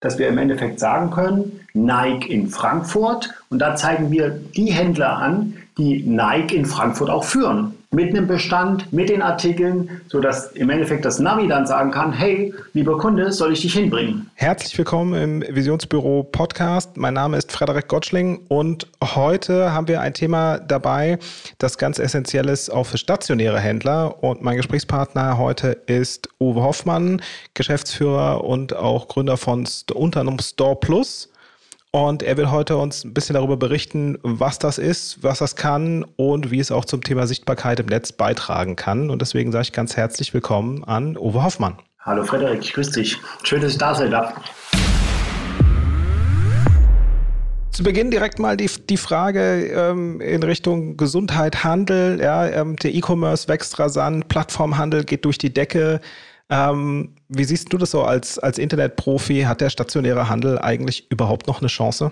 dass wir im Endeffekt sagen können, Nike in Frankfurt. Und da zeigen wir die Händler an, die Nike in Frankfurt auch führen mit einem Bestand, mit den Artikeln, sodass im Endeffekt das Navi dann sagen kann, hey, lieber Kunde, soll ich dich hinbringen? Herzlich willkommen im Visionsbüro Podcast. Mein Name ist Frederik Gottschling und heute haben wir ein Thema dabei, das ganz essentiell ist auch für stationäre Händler. Und mein Gesprächspartner heute ist Uwe Hoffmann, Geschäftsführer und auch Gründer von unter anderem Store Plus. Und er will heute uns ein bisschen darüber berichten, was das ist, was das kann und wie es auch zum Thema Sichtbarkeit im Netz beitragen kann. Und deswegen sage ich ganz herzlich willkommen an Uwe Hoffmann. Hallo Frederik, ich grüße dich. Schön, dass ich da sein darf. Zu Beginn direkt mal die, die Frage ähm, in Richtung Gesundheit, Handel. Ja, ähm, der E-Commerce wächst rasant, Plattformhandel geht durch die Decke. Ähm, wie siehst du das so als, als Internetprofi? Hat der stationäre Handel eigentlich überhaupt noch eine Chance?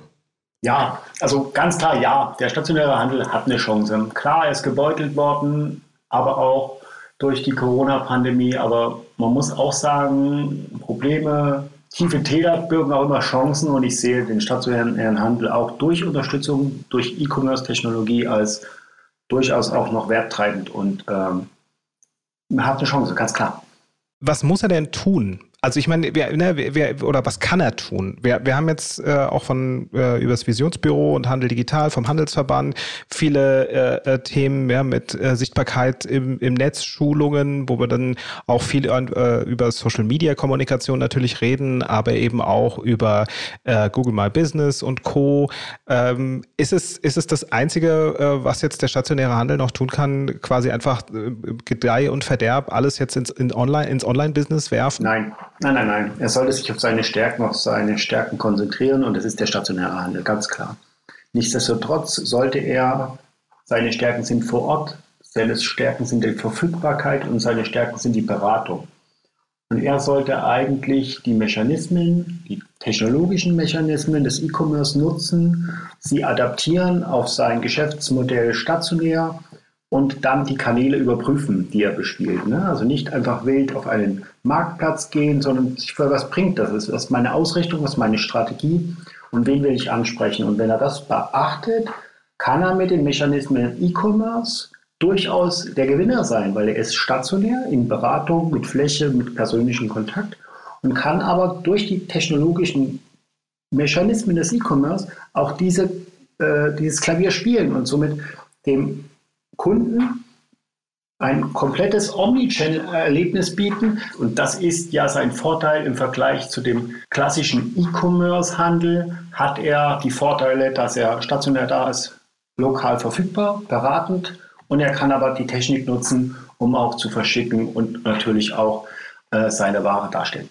Ja, also ganz klar ja. Der stationäre Handel hat eine Chance. Klar, er ist gebeutelt worden, aber auch durch die Corona-Pandemie. Aber man muss auch sagen, Probleme, tiefe Täler birgen auch immer Chancen und ich sehe den stationären Handel auch durch Unterstützung, durch E-Commerce-Technologie als durchaus auch noch werttreibend und ähm, hat eine Chance, ganz klar. Was muss er denn tun? Also ich meine, wer, ne, wer, oder was kann er tun? Wir, wir haben jetzt äh, auch von äh, über das Visionsbüro und Handel Digital vom Handelsverband viele äh, äh, Themen ja, mit äh, Sichtbarkeit im, im Netz, Schulungen, wo wir dann auch viel äh, über Social Media Kommunikation natürlich reden, aber eben auch über äh, Google My Business und Co. Ähm, ist, es, ist es das Einzige, äh, was jetzt der stationäre Handel noch tun kann, quasi einfach äh, Gedeih und Verderb alles jetzt ins, in Online, ins Online-Business werfen? Nein. Nein, nein, nein. Er sollte sich auf seine Stärken, auf seine Stärken konzentrieren und das ist der stationäre Handel, ganz klar. Nichtsdestotrotz sollte er, seine Stärken sind vor Ort, seine Stärken sind die Verfügbarkeit und seine Stärken sind die Beratung. Und er sollte eigentlich die Mechanismen, die technologischen Mechanismen des E-Commerce nutzen, sie adaptieren auf sein Geschäftsmodell stationär und dann die Kanäle überprüfen, die er bespielt. Ne? Also nicht einfach wild auf einen Marktplatz gehen, sondern sich für was bringt das? Was ist meine Ausrichtung, was ist meine Strategie und wen will ich ansprechen? Und wenn er das beachtet, kann er mit den Mechanismen E-Commerce durchaus der Gewinner sein, weil er ist stationär in Beratung, mit Fläche, mit persönlichem Kontakt und kann aber durch die technologischen Mechanismen des E-Commerce auch diese, äh, dieses Klavier spielen und somit dem Kunden ein komplettes Omnichannel-Erlebnis bieten. Und das ist ja sein Vorteil im Vergleich zu dem klassischen E-Commerce-Handel. Hat er die Vorteile, dass er stationär da ist, lokal verfügbar, beratend. Und er kann aber die Technik nutzen, um auch zu verschicken und natürlich auch äh, seine Ware darstellen.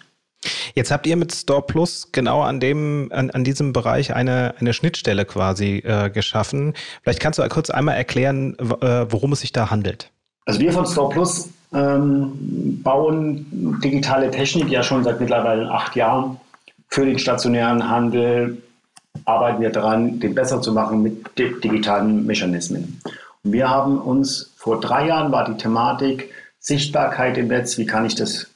Jetzt habt ihr mit Store Plus genau an dem, an, an diesem Bereich eine, eine Schnittstelle quasi äh, geschaffen. Vielleicht kannst du kurz einmal erklären, äh, worum es sich da handelt. Also wir von Store Plus ähm, bauen digitale Technik ja schon seit mittlerweile acht Jahren. Für den stationären Handel arbeiten wir daran, den besser zu machen mit digitalen Mechanismen. Und wir haben uns vor drei Jahren war die Thematik Sichtbarkeit im Netz, wie kann ich das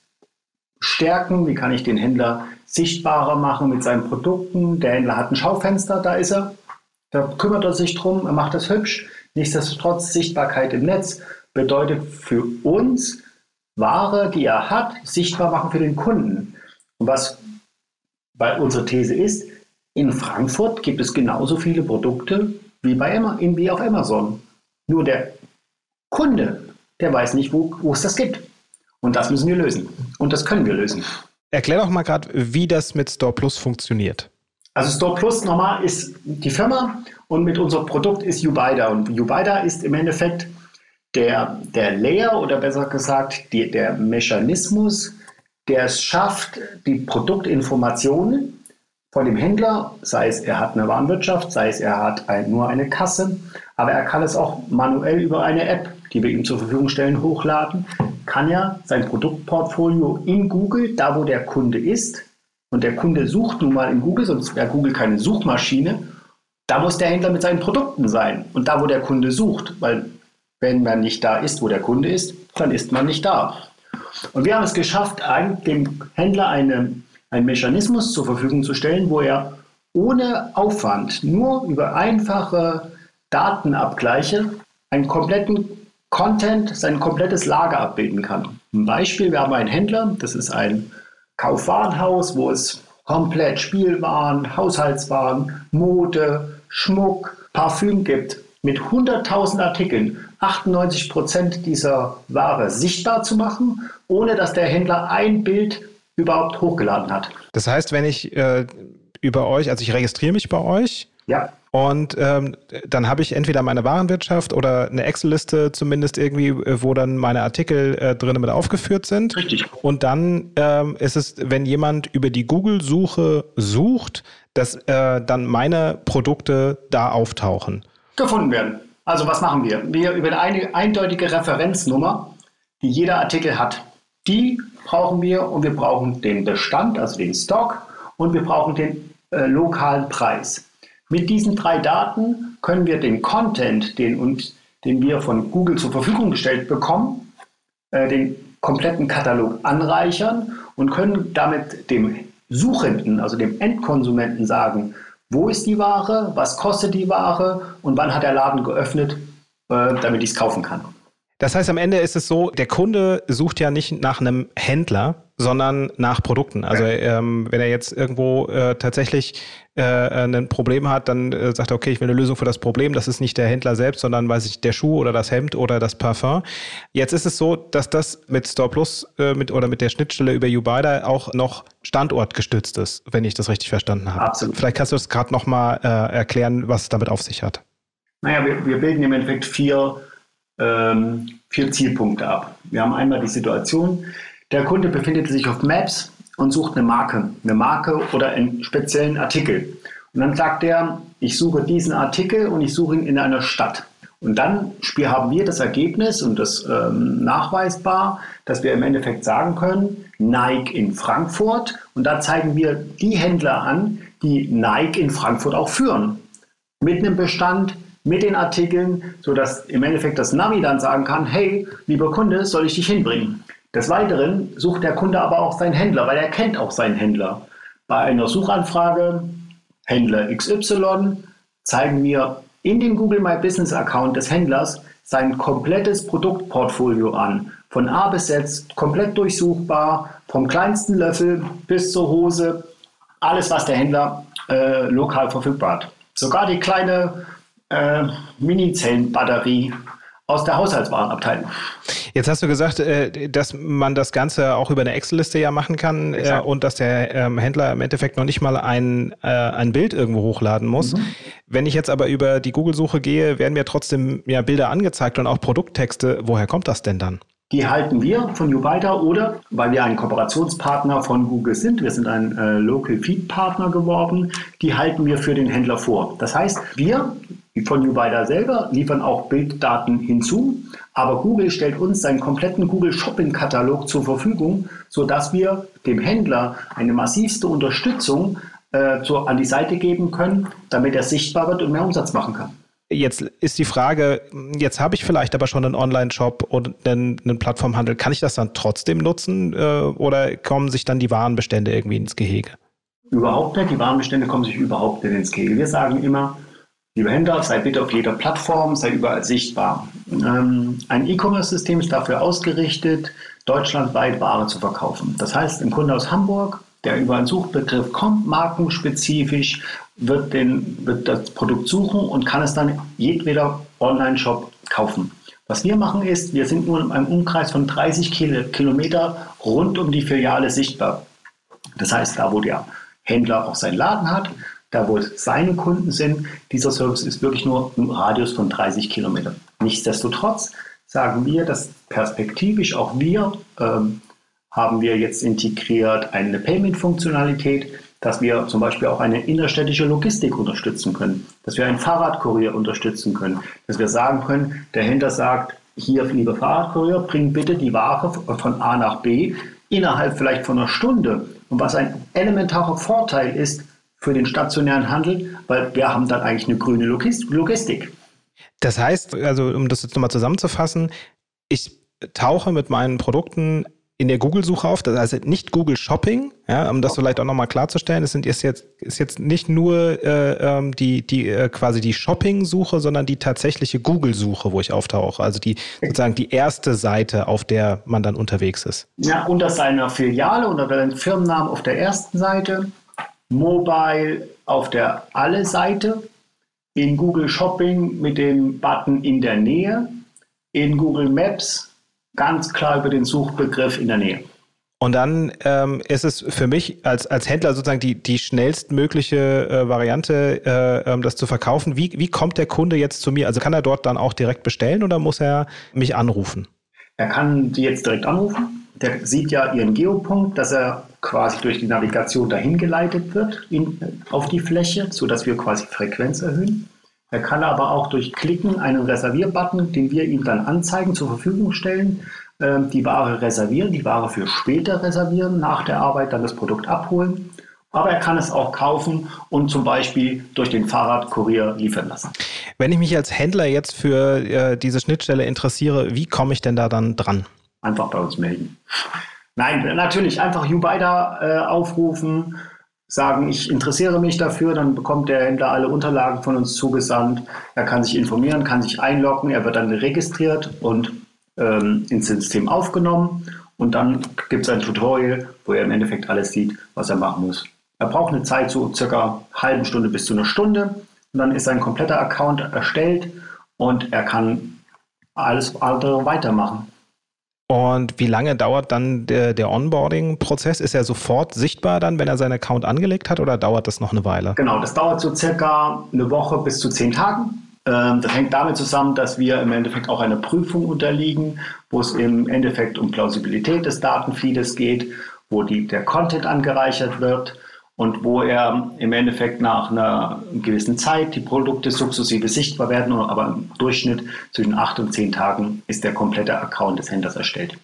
stärken, wie kann ich den Händler sichtbarer machen mit seinen Produkten. Der Händler hat ein Schaufenster, da ist er, da kümmert er sich drum, er macht das hübsch. Nichtsdestotrotz Sichtbarkeit im Netz bedeutet für uns Ware, die er hat, sichtbar machen für den Kunden. Und was bei unserer These ist, in Frankfurt gibt es genauso viele Produkte wie, bei wie auf Amazon. Nur der Kunde, der weiß nicht, wo, wo es das gibt. Und das müssen wir lösen. Und das können wir lösen. Erklär doch mal gerade, wie das mit Store Plus funktioniert. Also Store Plus nochmal ist die Firma und mit unserem Produkt ist Ubida. Und Ubida ist im Endeffekt der, der Layer oder besser gesagt die, der Mechanismus, der es schafft, die Produktinformationen von dem Händler, sei es er hat eine Warenwirtschaft, sei es er hat ein, nur eine Kasse, aber er kann es auch manuell über eine App, die wir ihm zur Verfügung stellen, hochladen, kann er sein Produktportfolio in Google, da wo der Kunde ist, und der Kunde sucht nun mal in Google, sonst wäre Google keine Suchmaschine, da muss der Händler mit seinen Produkten sein und da wo der Kunde sucht, weil wenn man nicht da ist, wo der Kunde ist, dann ist man nicht da. Und wir haben es geschafft, dem Händler eine einen Mechanismus zur Verfügung zu stellen, wo er ohne Aufwand, nur über einfache Datenabgleiche, einen kompletten Content, sein komplettes Lager abbilden kann. Ein Beispiel, wir haben einen Händler, das ist ein Kaufwarenhaus, wo es komplett Spielwaren, Haushaltswaren, Mode, Schmuck, Parfüm gibt, mit 100.000 Artikeln 98 Prozent dieser Ware sichtbar zu machen, ohne dass der Händler ein Bild überhaupt hochgeladen hat. Das heißt, wenn ich äh, über euch, also ich registriere mich bei euch. Ja. Und ähm, dann habe ich entweder meine Warenwirtschaft oder eine Excel-Liste zumindest irgendwie, äh, wo dann meine Artikel äh, drin mit aufgeführt sind. Richtig. Und dann ähm, ist es, wenn jemand über die Google-Suche sucht, dass äh, dann meine Produkte da auftauchen. Gefunden werden. Also was machen wir? Wir über eine eindeutige Referenznummer, die jeder Artikel hat. Die brauchen wir und wir brauchen den Bestand, also den Stock und wir brauchen den äh, lokalen Preis. Mit diesen drei Daten können wir den Content, den, uns, den wir von Google zur Verfügung gestellt bekommen, äh, den kompletten Katalog anreichern und können damit dem Suchenden, also dem Endkonsumenten sagen, wo ist die Ware, was kostet die Ware und wann hat der Laden geöffnet, äh, damit ich es kaufen kann. Das heißt, am Ende ist es so, der Kunde sucht ja nicht nach einem Händler, sondern nach Produkten. Also ähm, wenn er jetzt irgendwo äh, tatsächlich äh, ein Problem hat, dann äh, sagt er, okay, ich will eine Lösung für das Problem. Das ist nicht der Händler selbst, sondern weiß ich, der Schuh oder das Hemd oder das Parfum. Jetzt ist es so, dass das mit Store Plus äh, mit, oder mit der Schnittstelle über Ubida auch noch standortgestützt ist, wenn ich das richtig verstanden habe. Absolut. Vielleicht kannst du das gerade nochmal äh, erklären, was es damit auf sich hat. Naja, wir, wir bilden im Endeffekt vier ähm, vier Zielpunkte ab. Wir haben einmal die Situation, der Kunde befindet sich auf Maps und sucht eine Marke, eine Marke oder einen speziellen Artikel. Und dann sagt er, ich suche diesen Artikel und ich suche ihn in einer Stadt. Und dann haben wir das Ergebnis und das ähm, nachweisbar, dass wir im Endeffekt sagen können, Nike in Frankfurt. Und da zeigen wir die Händler an, die Nike in Frankfurt auch führen. Mit einem Bestand, mit den Artikeln, sodass im Endeffekt das Navi dann sagen kann, hey, lieber Kunde, soll ich dich hinbringen? Des Weiteren sucht der Kunde aber auch seinen Händler, weil er kennt auch seinen Händler. Bei einer Suchanfrage Händler XY zeigen wir in dem Google My Business Account des Händlers sein komplettes Produktportfolio an. Von A bis Z, komplett durchsuchbar, vom kleinsten Löffel bis zur Hose, alles, was der Händler äh, lokal verfügbar hat. Sogar die kleine äh, Mini-Zellenbatterie aus der Haushaltswarenabteilung. Jetzt hast du gesagt, äh, dass man das Ganze auch über eine Excel-Liste ja machen kann äh, und dass der ähm, Händler im Endeffekt noch nicht mal ein, äh, ein Bild irgendwo hochladen muss. Mhm. Wenn ich jetzt aber über die Google-Suche gehe, werden mir trotzdem ja Bilder angezeigt und auch Produkttexte. Woher kommt das denn dann? Die halten wir von YouBita oder weil wir ein Kooperationspartner von Google sind, wir sind ein äh, Local Feed Partner geworden, die halten wir für den Händler vor. Das heißt, wir von YouBida selber liefern auch Bilddaten hinzu, aber Google stellt uns seinen kompletten Google Shopping Katalog zur Verfügung, sodass wir dem Händler eine massivste Unterstützung äh, zur, an die Seite geben können, damit er sichtbar wird und mehr Umsatz machen kann. Jetzt ist die Frage, jetzt habe ich vielleicht aber schon einen Online-Shop und einen, einen, Plattformhandel. Kann ich das dann trotzdem nutzen äh, oder kommen sich dann die Warenbestände irgendwie ins Gehege? Überhaupt nicht. Die Warenbestände kommen sich überhaupt nicht ins Gehege. Wir sagen immer, Liebe Händler, sei bitte auf jeder Plattform, sei überall sichtbar. Ähm, ein E-Commerce-System ist dafür ausgerichtet, deutschlandweit Ware zu verkaufen. Das heißt, ein Kunde aus Hamburg, der über einen Suchbegriff kommt, markenspezifisch, wird, den, wird das Produkt suchen und kann es dann jedweder Online-Shop kaufen. Was wir machen ist, wir sind nur in einem Umkreis von 30 Kilometer rund um die Filiale sichtbar. Das heißt, da wo der Händler auch seinen Laden hat, da wo seine Kunden sind, dieser Service ist wirklich nur im Radius von 30 Kilometern. Nichtsdestotrotz sagen wir, dass perspektivisch auch wir ähm, haben wir jetzt integriert eine Payment-Funktionalität, dass wir zum Beispiel auch eine innerstädtische Logistik unterstützen können, dass wir einen Fahrradkurier unterstützen können, dass wir sagen können, der Händler sagt, hier, liebe Fahrradkurier, bring bitte die Ware von A nach B innerhalb vielleicht von einer Stunde. Und was ein elementarer Vorteil ist, für den stationären Handel, weil wir haben dann eigentlich eine grüne Logistik. Das heißt, also um das jetzt nochmal zusammenzufassen, ich tauche mit meinen Produkten in der Google-Suche auf. Das heißt nicht Google Shopping, ja, um das vielleicht auch nochmal klarzustellen. Es sind ist jetzt, ist jetzt nicht nur äh, ähm, die, die äh, quasi die Shopping-Suche, sondern die tatsächliche Google-Suche, wo ich auftauche. Also die sozusagen die erste Seite, auf der man dann unterwegs ist. Ja, unter seiner Filiale, unter dem Firmennamen auf der ersten Seite, Mobile auf der Alle-Seite, in Google Shopping mit dem Button in der Nähe, in Google Maps ganz klar über den Suchbegriff in der Nähe. Und dann ähm, ist es für mich als, als Händler sozusagen die, die schnellstmögliche äh, Variante, äh, ähm, das zu verkaufen. Wie, wie kommt der Kunde jetzt zu mir? Also kann er dort dann auch direkt bestellen oder muss er mich anrufen? Er kann Sie jetzt direkt anrufen. Der sieht ja Ihren Geopunkt, dass er quasi durch die Navigation dahin geleitet wird in, auf die Fläche, sodass wir quasi Frequenz erhöhen. Er kann aber auch durch Klicken einen Reservierbutton, den wir ihm dann anzeigen, zur Verfügung stellen, ähm, die Ware reservieren, die Ware für später reservieren, nach der Arbeit dann das Produkt abholen. Aber er kann es auch kaufen und zum Beispiel durch den Fahrradkurier liefern lassen. Wenn ich mich als Händler jetzt für äh, diese Schnittstelle interessiere, wie komme ich denn da dann dran? Einfach bei uns melden. Nein, natürlich einfach YouBider äh, aufrufen, sagen, ich interessiere mich dafür, dann bekommt der Händler alle Unterlagen von uns zugesandt. Er kann sich informieren, kann sich einloggen, er wird dann registriert und ähm, ins System aufgenommen. Und dann gibt es ein Tutorial, wo er im Endeffekt alles sieht, was er machen muss. Er braucht eine Zeit so circa halben Stunde bis zu einer Stunde. Und dann ist sein kompletter Account erstellt und er kann alles andere weitermachen. Und wie lange dauert dann der, der Onboarding-Prozess? Ist er sofort sichtbar dann, wenn er seinen Account angelegt hat oder dauert das noch eine Weile? Genau, das dauert so circa eine Woche bis zu zehn Tagen. Ähm, das hängt damit zusammen, dass wir im Endeffekt auch einer Prüfung unterliegen, wo es im Endeffekt um Plausibilität des Datenfeedes geht, wo die, der Content angereichert wird und wo er im Endeffekt nach einer gewissen Zeit die Produkte sukzessive sichtbar werden, aber im Durchschnitt zwischen acht und zehn Tagen ist der komplette Account des Händlers erstellt.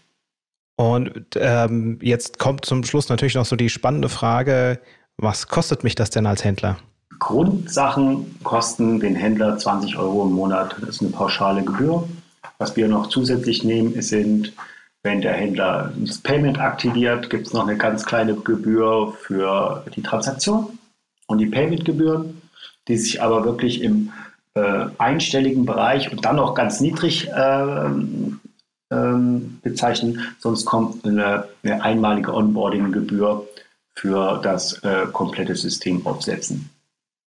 Und ähm, jetzt kommt zum Schluss natürlich noch so die spannende Frage, was kostet mich das denn als Händler? Grundsachen kosten den Händler 20 Euro im Monat. Das ist eine pauschale Gebühr. Was wir noch zusätzlich nehmen, sind wenn der Händler das Payment aktiviert, gibt es noch eine ganz kleine Gebühr für die Transaktion und die Payment-Gebühren, die sich aber wirklich im äh, einstelligen Bereich und dann noch ganz niedrig äh, äh, bezeichnen. Sonst kommt eine, eine einmalige Onboarding-Gebühr für das äh, komplette System aufsetzen.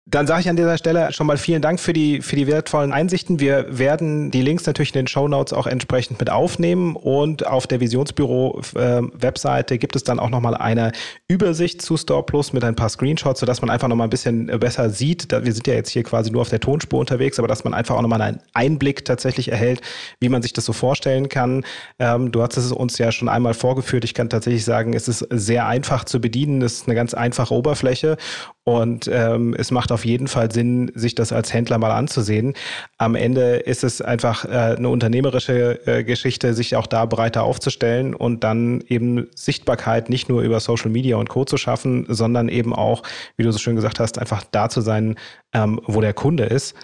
Dann sage ich an dieser Stelle schon mal vielen Dank für die, für die wertvollen Einsichten. Wir werden die Links natürlich in den Show Notes auch entsprechend mit aufnehmen und auf der Visionsbüro-Webseite äh, gibt es dann auch nochmal eine Übersicht zu Store Plus mit ein paar Screenshots, sodass man einfach nochmal ein bisschen besser sieht. Wir sind ja jetzt hier quasi nur auf der Tonspur unterwegs, aber dass man einfach auch nochmal einen Einblick tatsächlich erhält, wie man sich das so vorstellen kann. Ähm, du hast es uns ja schon einmal vorgeführt. Ich kann tatsächlich sagen, es ist sehr einfach zu bedienen. Es ist eine ganz einfache Oberfläche und ähm, es macht auf jeden Fall Sinn, sich das als Händler mal anzusehen. Am Ende ist es einfach äh, eine unternehmerische äh, Geschichte, sich auch da breiter aufzustellen und dann eben Sichtbarkeit nicht nur über Social Media und Co. zu schaffen, sondern eben auch, wie du so schön gesagt hast, einfach da zu sein, ähm, wo der Kunde ist.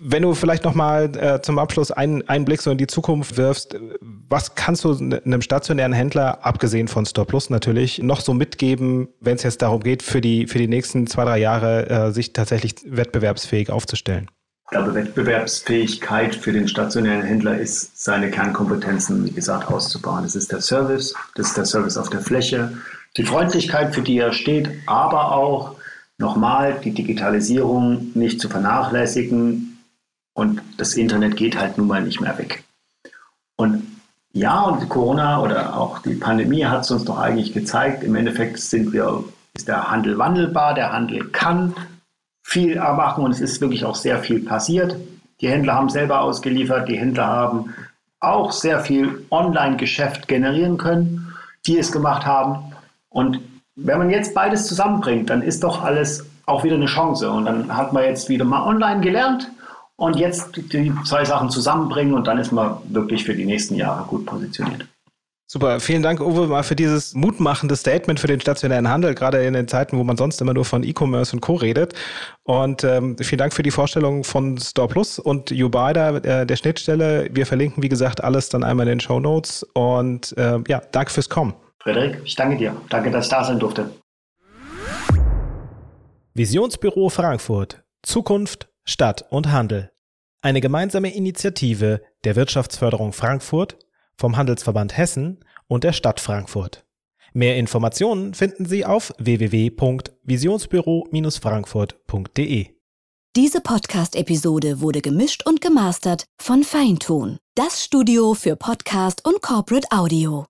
Wenn du vielleicht nochmal äh, zum Abschluss einen, einen Blick so in die Zukunft wirfst, was kannst du einem stationären Händler, abgesehen von Store Plus natürlich, noch so mitgeben, wenn es jetzt darum geht, für die, für die nächsten zwei, drei Jahre äh, sich tatsächlich wettbewerbsfähig aufzustellen? Ich glaube, Wettbewerbsfähigkeit für den stationären Händler ist, seine Kernkompetenzen, wie gesagt, auszubauen. Das ist der Service, das ist der Service auf der Fläche, die Freundlichkeit, für die er steht, aber auch nochmal die Digitalisierung nicht zu vernachlässigen, und das Internet geht halt nun mal nicht mehr weg. Und ja, und Corona oder auch die Pandemie hat es uns doch eigentlich gezeigt, im Endeffekt sind wir, ist der Handel wandelbar, der Handel kann viel machen und es ist wirklich auch sehr viel passiert. Die Händler haben selber ausgeliefert, die Händler haben auch sehr viel Online-Geschäft generieren können, die es gemacht haben. Und wenn man jetzt beides zusammenbringt, dann ist doch alles auch wieder eine Chance. Und dann hat man jetzt wieder mal online gelernt und jetzt die zwei Sachen zusammenbringen und dann ist man wirklich für die nächsten Jahre gut positioniert. Super, vielen Dank, Uwe, mal für dieses mutmachende Statement für den stationären Handel, gerade in den Zeiten, wo man sonst immer nur von E-Commerce und Co. redet. Und ähm, vielen Dank für die Vorstellung von Store Plus und Ubida, äh, der Schnittstelle. Wir verlinken, wie gesagt, alles dann einmal in den Show Notes. Und äh, ja, danke fürs Kommen. Frederik, ich danke dir. Danke, dass ich da sein durfte. Visionsbüro Frankfurt. Zukunft, Stadt und Handel. Eine gemeinsame Initiative der Wirtschaftsförderung Frankfurt, vom Handelsverband Hessen und der Stadt Frankfurt. Mehr Informationen finden Sie auf www.visionsbüro-frankfurt.de. Diese Podcast-Episode wurde gemischt und gemastert von Feintun, das Studio für Podcast und Corporate Audio.